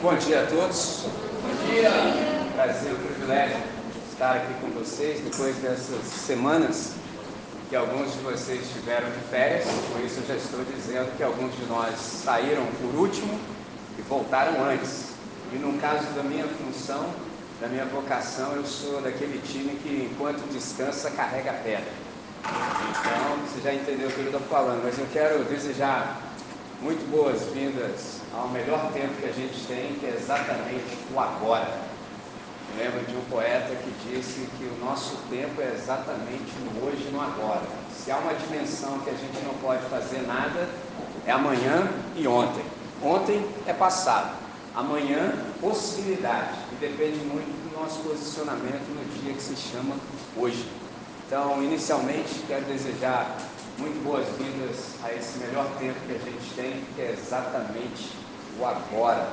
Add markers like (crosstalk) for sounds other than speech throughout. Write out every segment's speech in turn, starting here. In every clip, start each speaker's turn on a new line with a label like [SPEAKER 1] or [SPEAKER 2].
[SPEAKER 1] Bom dia a todos. Bom dia. Prazer, um privilégio estar aqui com vocês depois dessas semanas que alguns de vocês tiveram de férias, por isso eu já estou dizendo que alguns de nós saíram por último e voltaram antes. E no caso da minha função, da minha vocação, eu sou daquele time que enquanto descansa carrega a pedra. Então, você já entendeu o que eu estou falando, mas eu quero desejar muito boas-vindas ao melhor tempo que a gente tem, que é exatamente o agora. Eu lembro de um poeta que disse que o nosso tempo é exatamente no hoje e no agora. Se há uma dimensão que a gente não pode fazer nada, é amanhã e ontem. Ontem é passado, amanhã possibilidade, e depende muito do nosso posicionamento no dia que se chama hoje. Então, inicialmente, quero desejar muito boas-vindas a esse melhor tempo que a gente tem, que é exatamente o agora.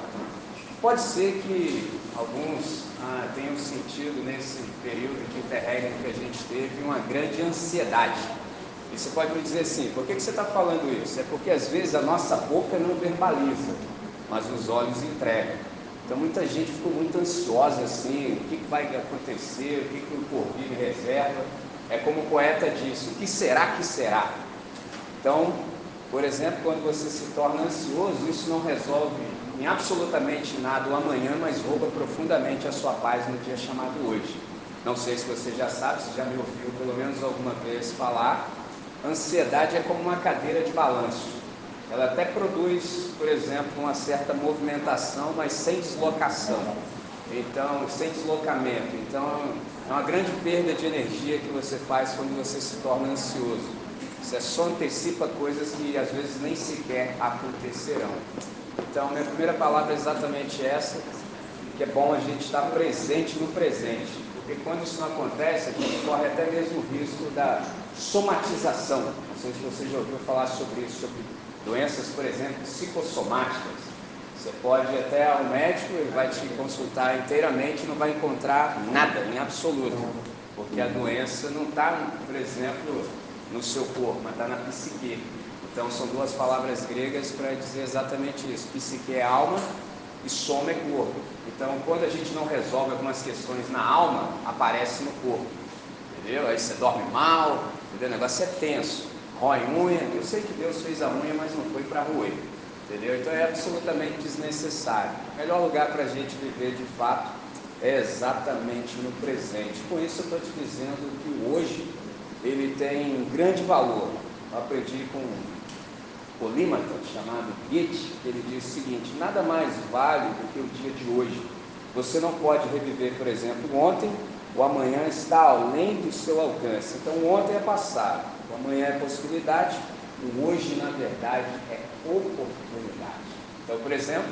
[SPEAKER 1] Pode ser que alguns ah, tenham sentido nesse período de interregno que a gente teve uma grande ansiedade. E você pode me dizer assim, por que, que você está falando isso? É porque às vezes a nossa boca não verbaliza, mas os olhos entregam. Então muita gente ficou muito ansiosa assim, o que, que vai acontecer, o que, que o porvir me reserva. É como o poeta disse: o que será que será? Então, por exemplo, quando você se torna ansioso, isso não resolve em absolutamente nada o amanhã, mas rouba profundamente a sua paz no dia chamado hoje. Não sei se você já sabe, se já me ouviu pelo menos alguma vez falar, ansiedade é como uma cadeira de balanço. Ela até produz, por exemplo, uma certa movimentação, mas sem deslocação. Então, sem deslocamento. Então, é uma grande perda de energia que você faz quando você se torna ansioso. Você só antecipa coisas que às vezes nem sequer acontecerão. Então, minha primeira palavra é exatamente essa, que é bom a gente estar presente no presente, porque quando isso não acontece, a gente corre até mesmo o risco da somatização. Não sei se você já ouviu falar sobre isso, sobre doenças, por exemplo, psicossomáticas. Você pode ir até ao médico, ele vai te consultar inteiramente não vai encontrar nada, em absoluto. Porque a doença não está, por exemplo, no seu corpo, mas está na psique. Então são duas palavras gregas para dizer exatamente isso. Psique é alma e soma é corpo. Então quando a gente não resolve algumas questões na alma, aparece no corpo. Entendeu? Aí você dorme mal, entendeu? o negócio é tenso. Rói unha, eu sei que Deus fez a unha, mas não foi para roer. Entendeu? Então é absolutamente desnecessário. O melhor lugar para a gente viver de fato é exatamente no presente. Com isso eu estou te dizendo que hoje ele tem um grande valor. Eu aprendi com um polímata chamado Goethe, que ele diz o seguinte, nada mais vale do que o dia de hoje. Você não pode reviver, por exemplo, ontem, o amanhã está além do seu alcance. Então, ontem é passado, o amanhã é possibilidade, o hoje, na verdade, é oportunidade. Então, por exemplo,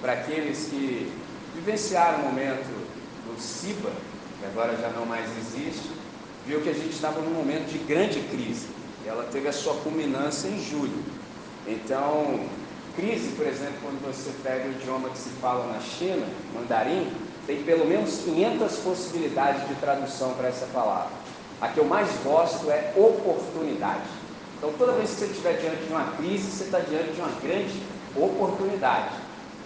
[SPEAKER 1] para aqueles que vivenciaram o momento do SIBA, que agora já não mais existe, viu que a gente estava num momento de grande crise. Ela teve a sua culminância em julho. Então, crise, por exemplo, quando você pega o idioma que se fala na China, mandarim, tem pelo menos 500 possibilidades de tradução para essa palavra. A que eu mais gosto é oportunidade. Então, toda vez que você estiver diante de uma crise, você está diante de uma grande oportunidade.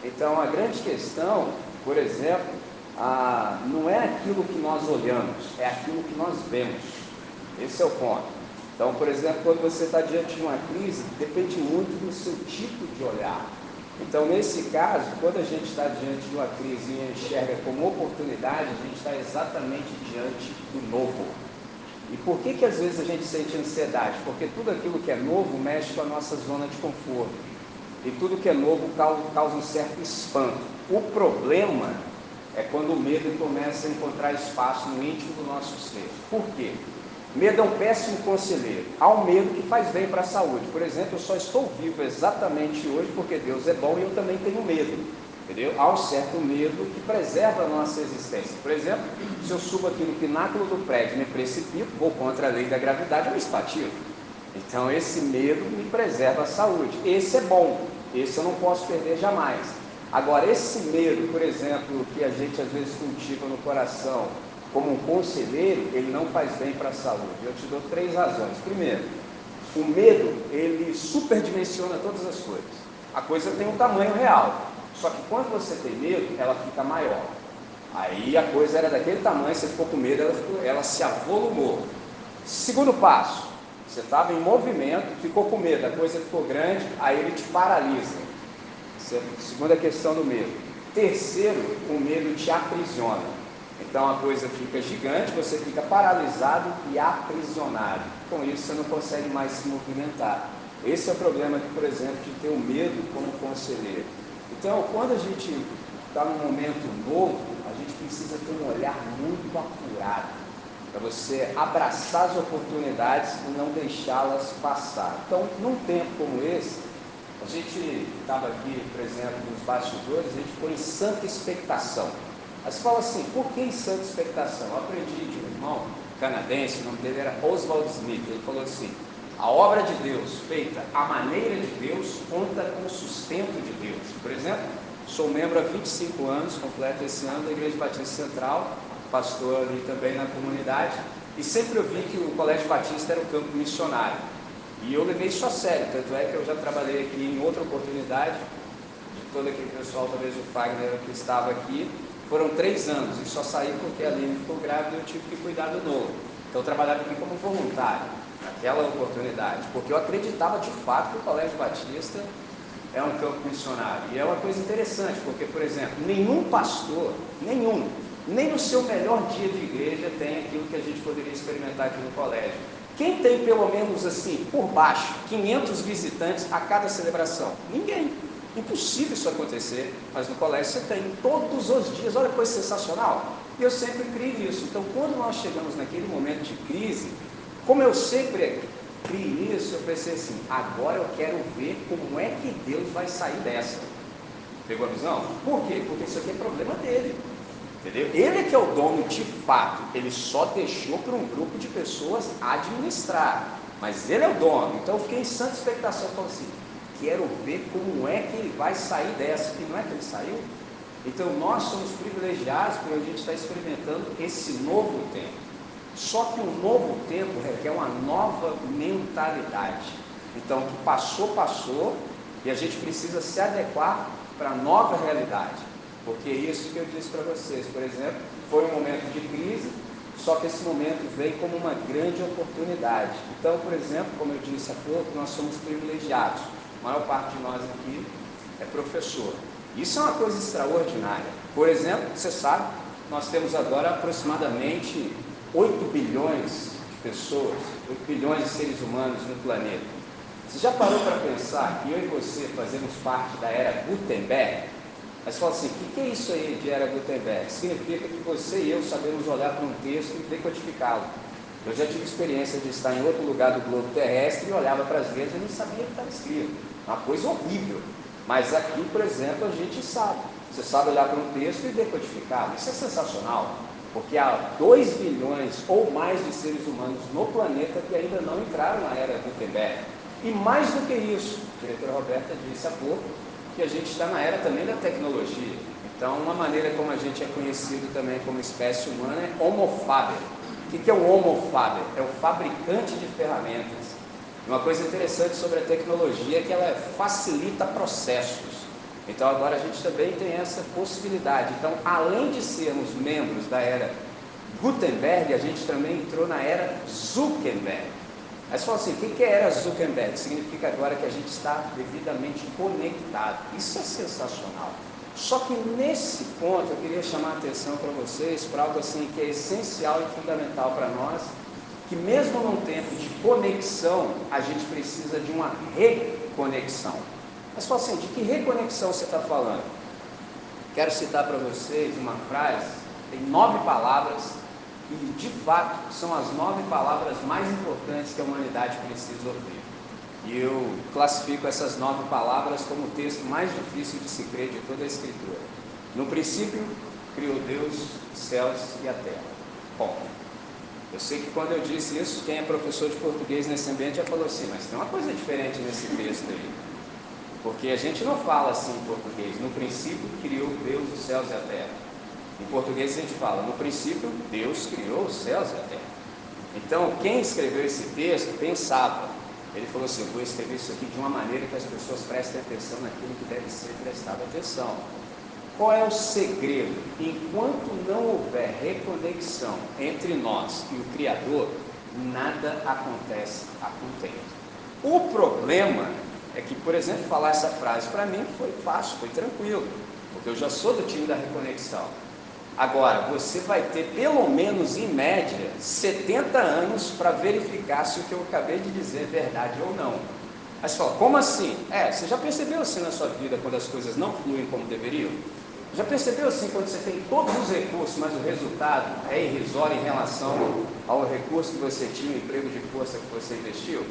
[SPEAKER 1] Então, a grande questão, por exemplo, ah, não é aquilo que nós olhamos, é aquilo que nós vemos. Esse é o ponto. Então, por exemplo, quando você está diante de uma crise, depende muito do seu tipo de olhar. Então, nesse caso, quando a gente está diante de uma crise e enxerga como oportunidade, a gente está exatamente diante do novo. E por que, que às vezes a gente sente ansiedade? Porque tudo aquilo que é novo mexe com a nossa zona de conforto. E tudo que é novo causa, um certo espanto. O problema é quando o medo começa a encontrar espaço no íntimo do nosso ser. Por quê? Medo é um péssimo conselheiro. Há um medo que faz bem para a saúde. Por exemplo, eu só estou vivo exatamente hoje porque Deus é bom e eu também tenho medo. Entendeu? Há um certo medo que preserva a nossa existência. Por exemplo, se eu subo aqui no pináculo do prédio e me precipito, vou contra a lei da gravidade, eu me espatio. Então esse medo me preserva a saúde. Esse é bom, esse eu não posso perder jamais. Agora, esse medo, por exemplo, que a gente às vezes cultiva no coração como um conselheiro, ele não faz bem para a saúde. Eu te dou três razões. Primeiro, o medo, ele superdimensiona todas as coisas. A coisa tem um tamanho real. Só que quando você tem medo, ela fica maior. Aí a coisa era daquele tamanho, você ficou com medo, ela, ficou, ela se avolumou. Segundo passo, você estava em movimento, ficou com medo, a coisa ficou grande, aí ele te paralisa. Segunda questão do medo. Terceiro, o medo te aprisiona. Então a coisa fica gigante, você fica paralisado e aprisionado. Com isso você não consegue mais se movimentar. Esse é o problema, por exemplo, de ter o medo como conselheiro. Então, quando a gente está num momento novo, a gente precisa ter um olhar muito apurado para você abraçar as oportunidades e não deixá-las passar. Então, num tempo como esse, a gente estava aqui, por exemplo, nos bastidores, a gente ficou em santa expectação. Você fala assim, por que em santa expectação? Eu aprendi de um irmão canadense, o nome dele era Oswald Smith, ele falou assim, a obra de Deus feita à maneira de Deus conta com o sustento de Deus. Por exemplo, sou membro há 25 anos, completo esse ano da Igreja Batista Central, pastor ali também na comunidade, e sempre ouvi que o Colégio Batista era um campo missionário. E eu levei isso a sério, tanto é que eu já trabalhei aqui em outra oportunidade, de todo aquele pessoal, talvez o Fagner que estava aqui, foram três anos, e só saí porque a Aline ficou grávida e eu tive que cuidar do novo. Então eu trabalhava aqui como voluntário naquela oportunidade, porque eu acreditava de fato que o Colégio Batista é um campo missionário. E é uma coisa interessante, porque, por exemplo, nenhum pastor, nenhum, nem no seu melhor dia de igreja tem aquilo que a gente poderia experimentar aqui no colégio. Quem tem pelo menos assim, por baixo, 500 visitantes a cada celebração? Ninguém. Impossível isso acontecer, mas no colégio você tem todos os dias. Olha que coisa sensacional. E eu sempre criei nisso. Então, quando nós chegamos naquele momento de crise, como eu sempre criei nisso, eu pensei assim: agora eu quero ver como é que Deus vai sair dessa. Pegou a visão? Por quê? Porque isso aqui é problema dele. Entendeu? Ele é que é o dono de fato. Ele só deixou para um grupo de pessoas administrar. Mas ele é o dono. Então eu fiquei em santa expectação. Falei assim: quero ver como é que ele vai sair dessa. E não é que ele saiu? Então nós somos privilegiados porque a gente está experimentando esse novo tempo. Só que um novo tempo requer uma nova mentalidade. Então, o que passou, passou, e a gente precisa se adequar para a nova realidade. Porque isso que eu disse para vocês, por exemplo, foi um momento de crise, só que esse momento veio como uma grande oportunidade. Então, por exemplo, como eu disse há pouco, nós somos privilegiados. A maior parte de nós aqui é professor. Isso é uma coisa extraordinária. Por exemplo, você sabe, nós temos agora aproximadamente 8 bilhões de pessoas, 8 bilhões de seres humanos no planeta. Você já parou para pensar que eu e você fazemos parte da era Gutenberg? Mas fala assim, o que é isso aí de era Gutenberg? Significa que você e eu sabemos olhar para um texto e decodificá-lo. Eu já tive experiência de estar em outro lugar do globo terrestre e olhava para as letras e não sabia o que estava escrito. Uma coisa horrível. Mas aqui, por exemplo, a gente sabe. Você sabe olhar para um texto e decodificá-lo. Isso é sensacional porque há 2 bilhões ou mais de seres humanos no planeta que ainda não entraram na era Gutenberg. E mais do que isso, a diretora Roberta disse há pouco, que a gente está na era também da tecnologia. Então, uma maneira como a gente é conhecido também como espécie humana é Homo faber. O que é o Homo faber? É o fabricante de ferramentas. Uma coisa interessante sobre a tecnologia é que ela facilita processos. Então agora a gente também tem essa possibilidade. Então, além de sermos membros da era Gutenberg, a gente também entrou na era Zuckerberg. Você fala assim, o que é era Zuckerberg? Significa agora que a gente está devidamente conectado. Isso é sensacional. Só que nesse ponto eu queria chamar a atenção para vocês para algo assim que é essencial e fundamental para nós, que mesmo num tempo de conexão, a gente precisa de uma reconexão. Mas fala assim, de que reconexão você está falando? Quero citar para vocês uma frase, tem nove palavras, e de fato são as nove palavras mais importantes que a humanidade precisa ouvir. E eu classifico essas nove palavras como o texto mais difícil de se crer de toda a Escritura. No princípio, criou Deus os céus e a terra. Bom, eu sei que quando eu disse isso, quem é professor de português nesse ambiente já falou assim, mas tem uma coisa diferente nesse texto aí. Porque a gente não fala assim em português. No princípio criou Deus os céus e a terra. Em português a gente fala, no princípio Deus criou os céus e a terra. Então, quem escreveu esse texto pensava, Ele falou assim: vou escrever isso aqui de uma maneira que as pessoas prestem atenção naquilo que deve ser prestado atenção. Qual é o segredo? Enquanto não houver reconexão entre nós e o Criador, nada acontece a contento. O problema é que, por exemplo, falar essa frase para mim foi fácil, foi tranquilo, porque eu já sou do time da reconexão. Agora, você vai ter pelo menos em média 70 anos para verificar se o que eu acabei de dizer é verdade ou não. Aí você fala, como assim? É, você já percebeu assim na sua vida quando as coisas não fluem como deveriam? Já percebeu assim quando você tem todos os recursos, mas o resultado é irrisório em relação ao recurso que você tinha, o emprego de força que você investiu?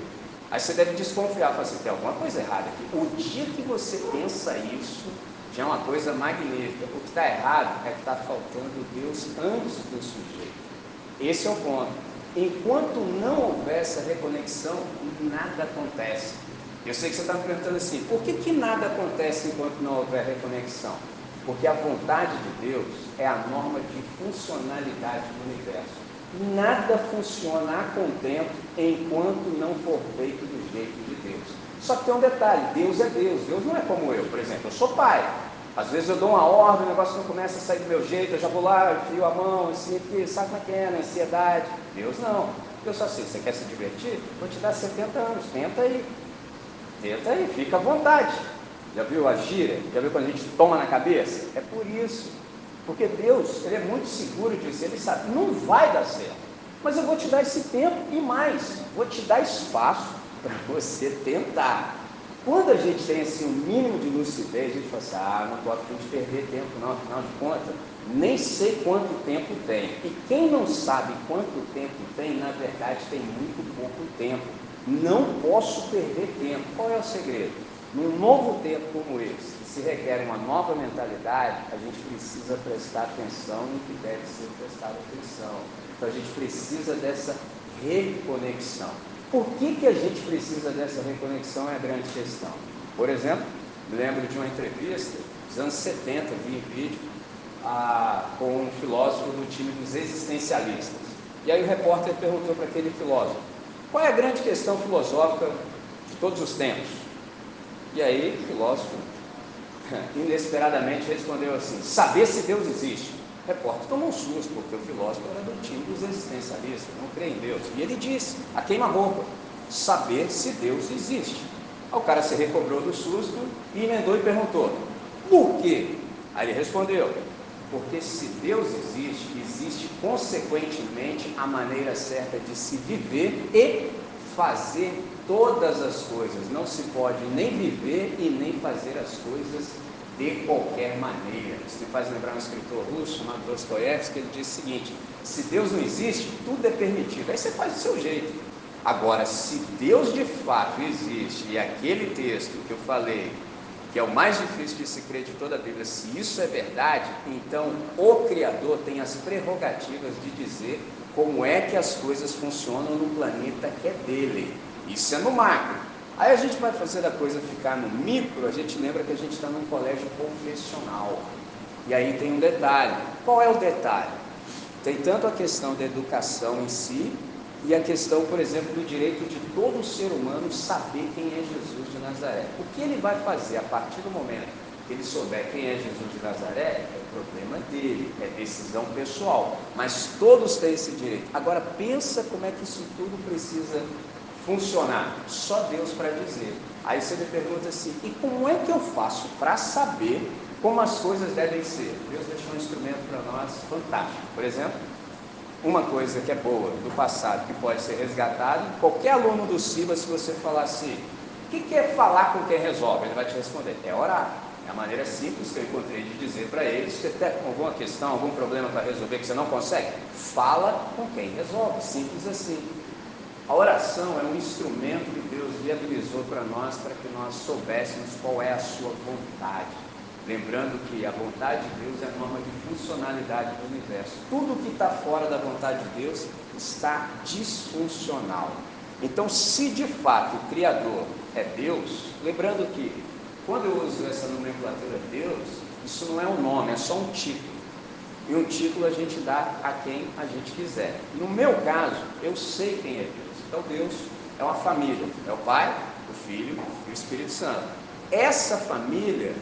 [SPEAKER 1] Aí você deve desconfiar, falar assim, tem alguma coisa errada aqui. O dia que você pensa isso, já é uma coisa magnífica. O que está errado é que está faltando Deus antes do sujeito. Esse é o ponto. Enquanto não houver essa reconexão, nada acontece. Eu sei que você está me perguntando assim, por que, que nada acontece enquanto não houver reconexão? Porque a vontade de Deus é a norma de funcionalidade do universo. Nada funciona a contento enquanto não for feito do jeito de Deus. Só que tem um detalhe: Deus é Deus. Deus não é como eu, por exemplo. Eu sou pai. Às vezes eu dou uma ordem, o negócio não começa a sair do meu jeito, eu já vou lá, eu a mão, assim, porque sabe como é que é, na ansiedade. Deus não. Deus só assim, você quer se divertir? Vou te dar 70 anos, tenta aí. Tenta aí, fica à vontade. Já viu a gíria? Já viu quando a gente toma na cabeça? É por isso. Porque Deus, Ele é muito seguro disso, Ele sabe, não vai dar certo. Mas eu vou te dar esse tempo e mais, vou te dar espaço (laughs) para você tentar. Quando a gente tem assim um mínimo de lucidez, a gente fala assim, ah, não afim de perder tempo não, afinal de contas, nem sei quanto tempo tem. E quem não sabe quanto tempo tem, na verdade tem muito pouco tempo. Não posso perder tempo. Qual é o segredo? Num novo tempo como esse, se requer uma nova mentalidade, a gente precisa prestar atenção no que deve ser prestado atenção. Então a gente precisa dessa reconexão. Por que, que a gente precisa dessa reconexão é a grande questão. Por exemplo, me lembro de uma entrevista dos anos 70, vi em vídeo, a, com um filósofo do time dos existencialistas. E aí o repórter perguntou para aquele filósofo, qual é a grande questão filosófica de todos os tempos? E aí o filósofo (laughs) inesperadamente respondeu assim, saber se Deus existe. O repórter tomou um susto, porque o filósofo era do time dos existencialistas, não crê em Deus. E ele disse, a queima-roupa, saber se Deus existe. Aí o cara se recobrou do susto e emendou e perguntou, por quê? Aí ele respondeu, porque se Deus existe, existe consequentemente a maneira certa de se viver e fazer todas as coisas. Não se pode nem viver e nem fazer as coisas de qualquer maneira. Isso me faz lembrar um escritor russo chamado Dostoiévski, ele diz o seguinte: se Deus não existe, tudo é permitido. Aí você faz do seu jeito. Agora, se Deus de fato existe, e aquele texto que eu falei, que é o mais difícil de se crer de toda a Bíblia, se isso é verdade, então o Criador tem as prerrogativas de dizer como é que as coisas funcionam no planeta que é dele. Isso é no macro. Aí a gente vai fazer a coisa ficar no micro, a gente lembra que a gente está num colégio confessional. E aí tem um detalhe. Qual é o detalhe? Tem tanto a questão da educação em si, e a questão, por exemplo, do direito de todo ser humano saber quem é Jesus de Nazaré. O que ele vai fazer a partir do momento ele souber quem é Jesus de Nazaré, é problema dele, é decisão pessoal. Mas todos têm esse direito. Agora pensa como é que isso tudo precisa funcionar? Só Deus para dizer. Aí você me pergunta assim: e como é que eu faço para saber como as coisas devem ser? Deus deixou um instrumento para nós fantástico. Por exemplo, uma coisa que é boa do passado, que pode ser resgatado, qualquer aluno do CIBA, se você falar assim, o que, que é falar com quem resolve? Ele vai te responder, é orar. É a maneira simples que eu encontrei de dizer para eles, você tem alguma questão, algum problema para resolver que você não consegue? Fala com quem resolve, simples assim. A oração é um instrumento que Deus viabilizou para nós, para que nós soubéssemos qual é a sua vontade. Lembrando que a vontade de Deus é a norma de funcionalidade do universo. Tudo que está fora da vontade de Deus está disfuncional. Então, se de fato o Criador é Deus, lembrando que quando eu uso essa nomenclatura Deus, isso não é um nome, é só um título. E um título a gente dá a quem a gente quiser. No meu caso, eu sei quem é Deus. Então Deus é uma família, é o Pai, o Filho e o Espírito Santo. Essa família,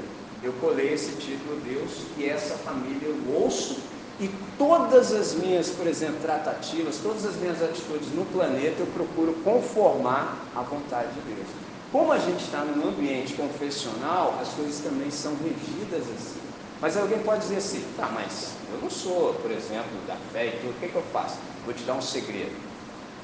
[SPEAKER 1] eu colei esse título Deus, e essa família eu ouço e todas as minhas, por exemplo, tratativas, todas as minhas atitudes no planeta, eu procuro conformar a vontade de Deus. Como a gente está num ambiente confessional, as coisas também são regidas assim. Mas alguém pode dizer assim, tá, mas eu não sou, por exemplo, da fé e tudo, o que, é que eu faço? Vou te dar um segredo.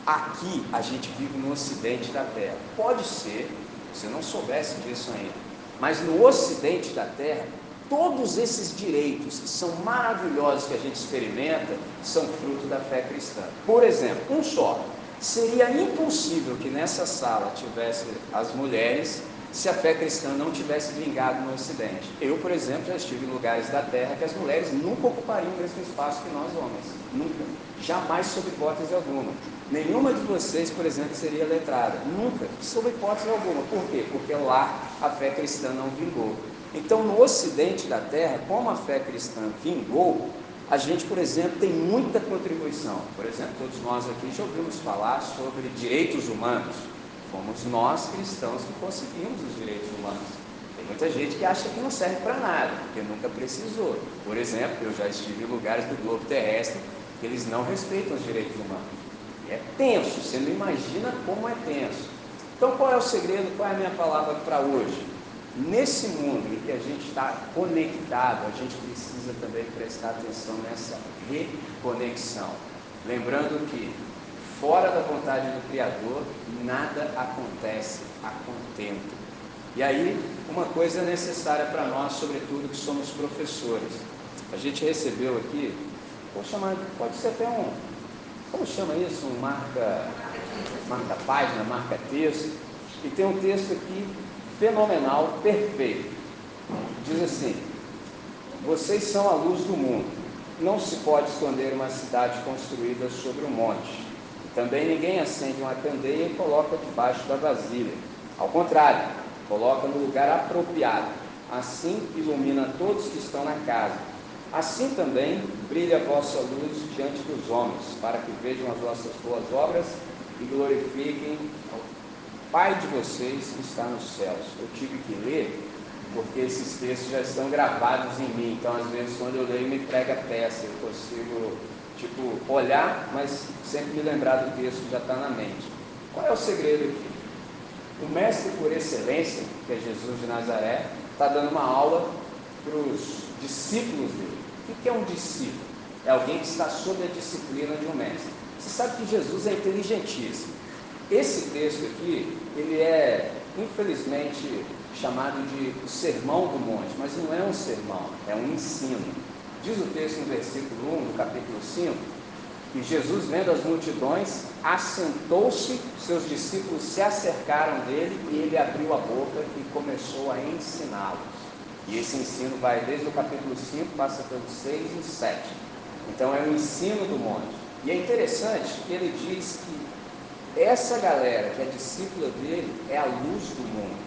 [SPEAKER 1] Aqui a gente vive no ocidente da Terra. Pode ser, se não soubesse disso ainda, mas no ocidente da Terra, todos esses direitos que são maravilhosos que a gente experimenta são fruto da fé cristã. Por exemplo, um só. Seria impossível que nessa sala tivesse as mulheres se a fé cristã não tivesse vingado no Ocidente. Eu, por exemplo, já estive em lugares da Terra que as mulheres nunca ocupariam o mesmo espaço que nós homens. Nunca. Jamais sob hipótese alguma. Nenhuma de vocês, por exemplo, seria letrada. Nunca. Sob hipótese alguma. Por quê? Porque lá a fé cristã não vingou. Então, no ocidente da Terra, como a fé cristã vingou, a gente, por exemplo, tem muita contribuição. Por exemplo, todos nós aqui já ouvimos falar sobre direitos humanos. Fomos nós cristãos que conseguimos os direitos humanos. Tem muita gente que acha que não serve para nada, porque nunca precisou. Por exemplo, eu já estive em lugares do globo terrestre que eles não respeitam os direitos humanos. É tenso, você não imagina como é tenso. Então, qual é o segredo? Qual é a minha palavra para hoje? Nesse mundo em que a gente está conectado, a gente precisa também prestar atenção nessa reconexão. Lembrando que, fora da vontade do Criador, nada acontece a contento. E aí, uma coisa necessária para nós, sobretudo que somos professores. A gente recebeu aqui, vou chamar, pode ser até um, como chama isso? Um marca, marca página, marca texto. E tem um texto aqui fenomenal, perfeito. Diz assim: Vocês são a luz do mundo. Não se pode esconder uma cidade construída sobre um monte. Também ninguém acende uma candeia e coloca debaixo da vasilha. Ao contrário, coloca no lugar apropriado. Assim ilumina todos que estão na casa. Assim também brilha a vossa luz diante dos homens, para que vejam as vossas boas obras e glorifiquem Pai de vocês que está nos céus. Eu tive que ler porque esses textos já estão gravados em mim. Então, às vezes, quando eu leio, me prega peça. Eu consigo, tipo, olhar, mas sempre me lembrar do texto que já está na mente. Qual é o segredo aqui? O mestre por excelência, que é Jesus de Nazaré, está dando uma aula para os discípulos dele. O que é um discípulo? É alguém que está sob a disciplina de um mestre. Você sabe que Jesus é inteligentíssimo. Esse texto aqui, ele é, infelizmente, chamado de Sermão do Monte, mas não é um sermão, é um ensino. Diz o texto no versículo 1 do capítulo 5, que Jesus, vendo as multidões, assentou-se, seus discípulos se acercaram dele e ele abriu a boca e começou a ensiná-los. E esse ensino vai desde o capítulo 5, passa pelos 6 e 7. Então é o ensino do monte. E é interessante que ele diz que essa galera que é discípula dele é a luz do mundo.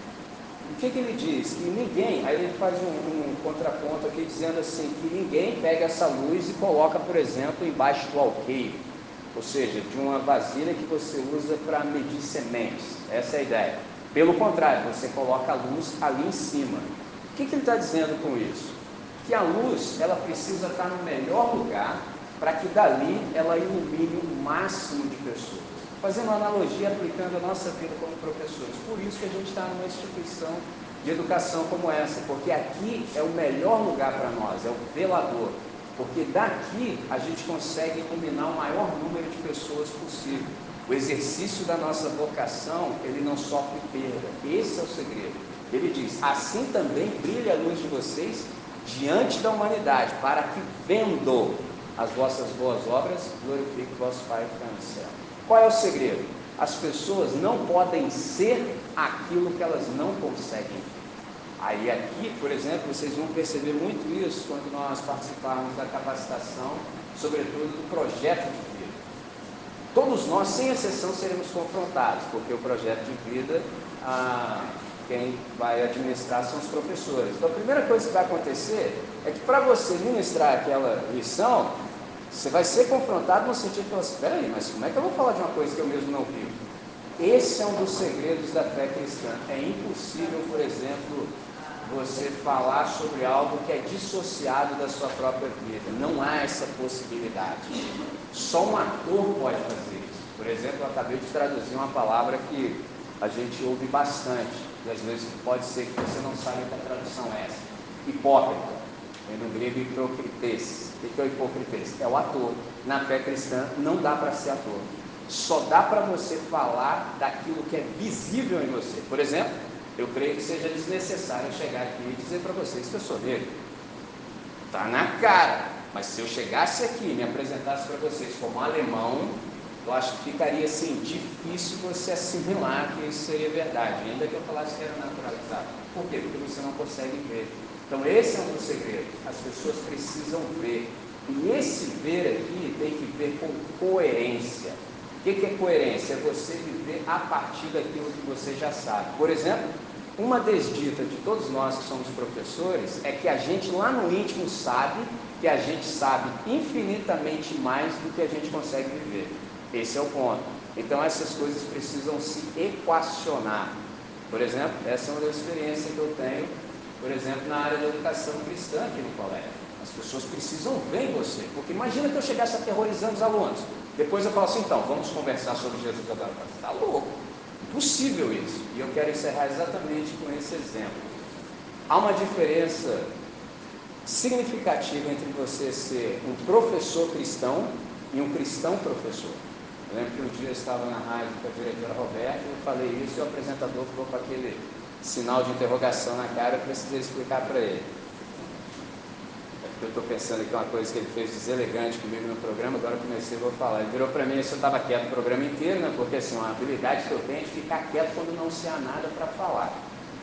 [SPEAKER 1] O que, que ele diz? Que ninguém, aí ele faz um, um, contraponto aqui dizendo assim, que ninguém pega essa luz e coloca, por exemplo, embaixo do alqueire, ou seja, de uma vasilha que você usa para medir sementes. Essa é a ideia. Pelo contrário, você coloca a luz ali em cima. O que, que ele está dizendo com isso? Que a luz ela precisa estar no melhor lugar para que dali ela ilumine o máximo de pessoas fazendo uma analogia, aplicando a nossa vida como professores. Por isso que a gente está numa instituição de educação como essa, porque aqui é o melhor lugar para nós, é o velador. Porque daqui a gente consegue iluminar o maior número de pessoas possível. O exercício da nossa vocação, ele não sofre perda. Esse é o segredo. Ele diz: assim também brilha a luz de vocês diante da humanidade, para que, vendo as vossas boas obras, glorifique vosso Pai que está no céu. Qual é o segredo? As pessoas não podem ser aquilo que elas não conseguem. Aí aqui, por exemplo, vocês vão perceber muito isso quando nós participarmos da capacitação, sobretudo do projeto de vida. Todos nós, sem exceção, seremos confrontados, porque o projeto de vida, ah, quem vai administrar são os professores. Então a primeira coisa que vai acontecer é que para você ministrar aquela lição, você vai ser confrontado no sentido de falar assim, peraí, mas como é que eu vou falar de uma coisa que eu mesmo não vivo? Esse é um dos segredos da fé cristã. É impossível, por exemplo, você falar sobre algo que é dissociado da sua própria vida. Não há essa possibilidade. Só um ator pode fazer isso. Por exemplo, eu acabei de traduzir uma palavra que a gente ouve bastante, e às vezes pode ser que você não saiba que a tradução é essa. Hipócrita. Vem do grego hipocrites. O que é o hipocrites? É o ator. Na fé cristã não dá para ser ator. Só dá para você falar daquilo que é visível em você. Por exemplo, eu creio que seja desnecessário chegar aqui e dizer para vocês que eu sou negro. Está na cara. Mas se eu chegasse aqui e me apresentasse para vocês como alemão, eu acho que ficaria assim difícil você assimilar que isso seria verdade, ainda que eu falasse que era naturalizado. Por quê? Porque você não consegue ver. Então esse é um dos segredos. As pessoas precisam ver. E esse ver aqui tem que ver com coerência. O que é coerência? É você viver a partir daquilo que você já sabe. Por exemplo, uma desdita de todos nós que somos professores é que a gente lá no íntimo sabe que a gente sabe infinitamente mais do que a gente consegue viver. Esse é o ponto. Então essas coisas precisam se equacionar. Por exemplo, essa é uma das experiências que eu tenho, por exemplo, na área da educação cristã aqui no colégio. As pessoas precisam ver você, porque imagina que eu chegasse aterrorizando os alunos. Depois eu falo assim, então, vamos conversar sobre Jesus agora. Está louco. Impossível isso. E eu quero encerrar exatamente com esse exemplo. Há uma diferença significativa entre você ser um professor cristão e um cristão professor. Eu lembro que um dia eu estava na rádio com a diretora Roberta, eu falei isso e o apresentador ficou com aquele sinal de interrogação na cara, eu precisei explicar para ele. É porque eu estou pensando aqui uma coisa que ele fez deselegante comigo no programa, agora comecei vou falar. Ele virou para mim, isso eu estava quieto o programa inteiro, né? Porque assim, uma habilidade que eu tenho é ficar quieto quando não se há nada para falar.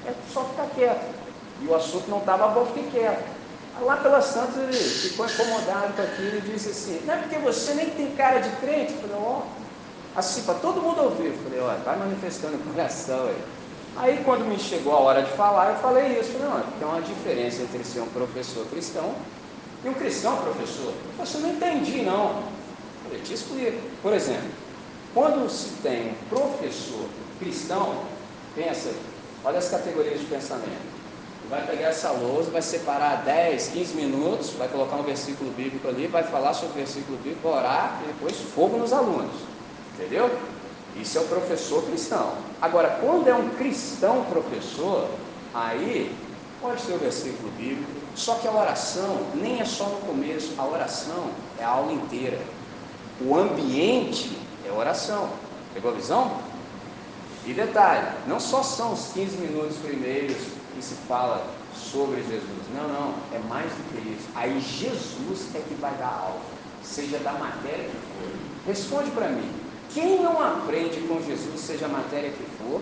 [SPEAKER 1] É só ficar quieto. E o assunto não estava bom, fiquei quieto. Lá pelas Santos ele ficou incomodado com aquilo e disse assim, não é porque você nem tem cara de crente? Eu falei, ó, oh, assim, para todo mundo ouvir. Eu falei, olha, vai manifestando o coração aí. Aí quando me chegou a hora de falar, eu falei isso. Não, tem uma diferença entre ser um professor cristão e um cristão professor. Falei, não entendi não. Eu falei, te explico. Por exemplo, quando se tem um professor cristão, pensa, olha as categorias de pensamento. Vai pegar essa lousa, vai separar 10, 15 minutos, vai colocar um versículo bíblico ali, vai falar sobre o versículo bíblico, orar e depois fogo nos alunos. Entendeu? Isso é o professor cristão. Agora, quando é um cristão professor, aí pode ser o versículo bíblico, só que a oração nem é só no começo, a oração é a aula inteira. O ambiente é oração. Pegou a visão? E detalhe, não só são os 15 minutos primeiros que se fala sobre Jesus. Não, não, é mais do que isso. Aí Jesus é que vai dar aula, seja da matéria que for. Responde para mim. Quem não aprende com Jesus, seja a matéria que for,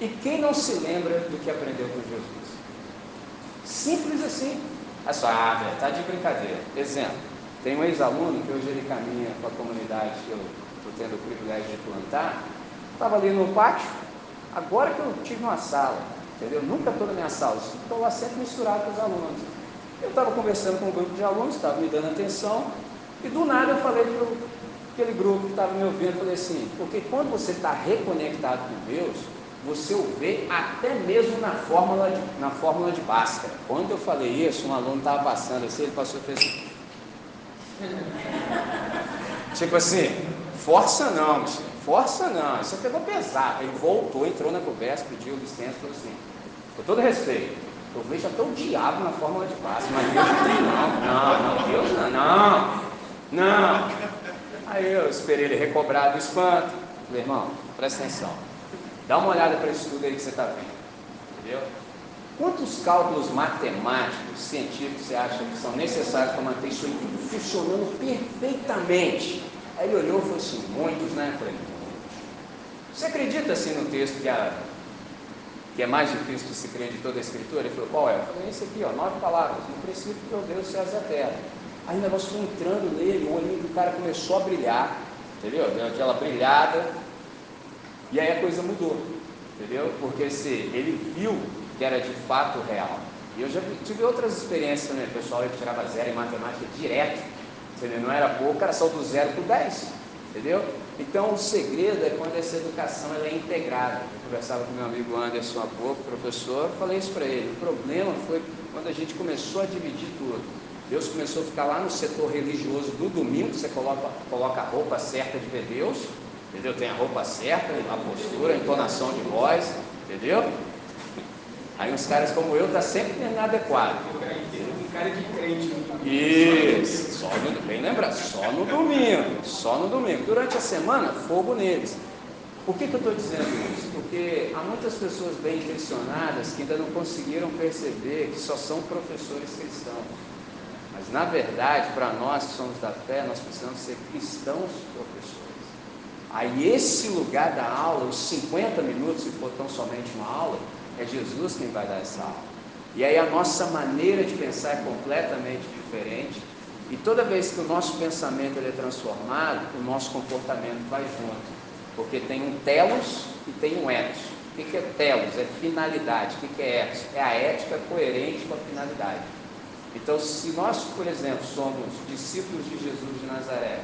[SPEAKER 1] e quem não se lembra do que aprendeu com Jesus? Simples assim. É só, ah, está de brincadeira. Exemplo, tem um ex-aluno que hoje ele caminha com a comunidade que eu estou tendo o privilégio de plantar, estava ali no pátio, agora que eu tive uma sala, entendeu? Nunca estou na minha sala, estou lá sempre misturado com os alunos. Eu estava conversando com um grupo de alunos, estava me dando atenção, e do nada eu falei para aquele grupo que estava me ouvindo, falei assim, porque quando você está reconectado com Deus, você o vê até mesmo na fórmula de, na fórmula de Bhaskara. Quando eu falei isso, um aluno estava passando assim, ele passou e fez assim. (laughs) tipo assim, força não, força não, isso pegou pesado. Ele voltou, entrou na conversa, pediu licença, falou assim, com todo respeito, eu vejo até o diabo na fórmula de Bhaskara, mas Deus não tem não, não, não, Deus não, não, não. Aí eu esperei ele recobrar do espanto. Falei, irmão, presta atenção. Dá uma olhada para isso tudo aí que você está vendo. Entendeu? Quantos cálculos matemáticos, científicos você acha que são necessários para manter isso aí funcionando perfeitamente? Aí ele olhou e falou assim, muitos, né? Eu falei, você acredita assim no texto que, a, que é mais difícil de se crer de toda a escritura? Ele falou, qual é? Eu falei, esse aqui, ó, nove palavras. No princípio, meu Deus, céus e a terra. Aí o negócio foi entrando nele, o olhinho do cara começou a brilhar, entendeu? Deu aquela brilhada, e aí a coisa mudou, entendeu? Porque se ele viu que era de fato real. E eu já tive outras experiências também, pessoal que tirava zero em matemática direto, entendeu? Não era pouco, era só do zero para o 10, entendeu? Então, o segredo é quando essa educação ela é integrada. Eu conversava com meu amigo Anderson há pouco, professor, falei isso para ele. O problema foi quando a gente começou a dividir tudo. Deus começou a ficar lá no setor religioso do domingo, você coloca, coloca a roupa certa de ver Deus, entendeu? Tem a roupa certa, a postura, a entonação de voz, entendeu? Aí uns caras como eu tá sempre inadequado.
[SPEAKER 2] Cara de crente.
[SPEAKER 1] Isso, só no, bem lembrar, só no domingo, só no domingo. Durante a semana, fogo neles. Por que, que eu estou dizendo isso? Porque há muitas pessoas bem intencionadas que ainda não conseguiram perceber que só são professores cristãos. Mas na verdade, para nós que somos da fé, nós precisamos ser cristãos professores. Aí esse lugar da aula, os 50 minutos, se for tão somente uma aula, é Jesus quem vai dar essa aula. E aí a nossa maneira de pensar é completamente diferente. E toda vez que o nosso pensamento ele é transformado, o nosso comportamento vai junto. Porque tem um telos e tem um etos. O que é telos? É finalidade. O que é etos? É a ética coerente com a finalidade. Então, se nós, por exemplo, somos discípulos de Jesus de Nazaré,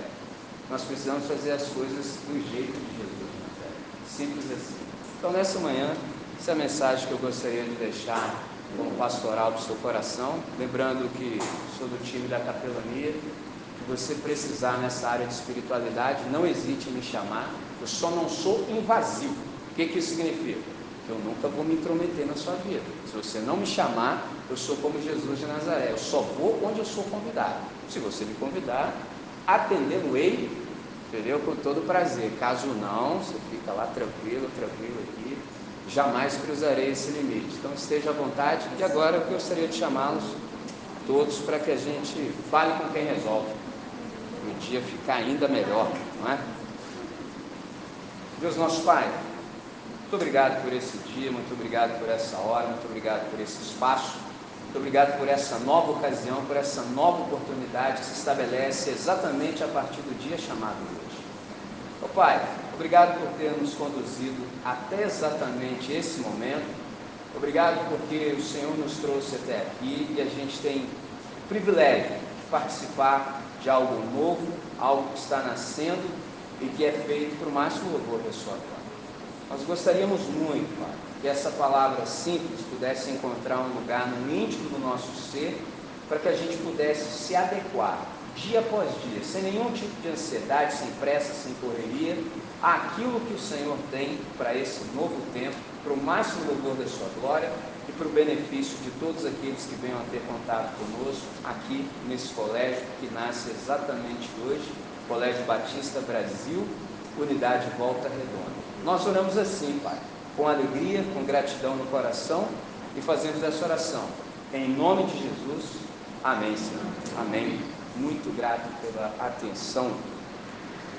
[SPEAKER 1] nós precisamos fazer as coisas do jeito de Jesus de Nazaré. Simples assim. Então, nessa manhã, essa é a mensagem que eu gostaria de deixar como pastoral do seu coração. Lembrando que sou do time da capelania. Se você precisar nessa área de espiritualidade, não hesite em me chamar. Eu só não sou invasivo. O que, que isso significa? Eu nunca vou me intrometer na sua vida. Se você não me chamar, eu sou como Jesus de Nazaré. Eu só vou onde eu sou convidado. Se você me convidar, atendê-lo-ei, entendeu? Com todo prazer. Caso não, você fica lá tranquilo, tranquilo aqui. Jamais cruzarei esse limite. Então esteja à vontade. E agora eu gostaria de chamá-los todos para que a gente fale com quem resolve. O dia ficar ainda melhor, não é? Deus nosso Pai, muito obrigado por esse dia, muito obrigado por essa hora, muito obrigado por esse espaço. Muito obrigado por essa nova ocasião, por essa nova oportunidade que se estabelece exatamente a partir do dia chamado hoje. Ô Pai, obrigado por ter nos conduzido até exatamente esse momento. Obrigado porque o Senhor nos trouxe até aqui e a gente tem o privilégio de participar de algo novo, algo que está nascendo e que é feito por máximo louvor da sua glória. Nós gostaríamos muito, Pai, que essa palavra simples pudesse encontrar um lugar no íntimo do nosso ser, para que a gente pudesse se adequar dia após dia, sem nenhum tipo de ansiedade, sem pressa, sem correria, àquilo que o Senhor tem para esse novo tempo, para o máximo louvor da sua glória e para o benefício de todos aqueles que venham a ter contato conosco aqui nesse colégio que nasce exatamente hoje, Colégio Batista Brasil, Unidade Volta Redonda. Nós oramos assim, Pai, com alegria, com gratidão no coração e fazemos essa oração. Em nome de Jesus, amém, Senhor. Amém. Muito grato pela atenção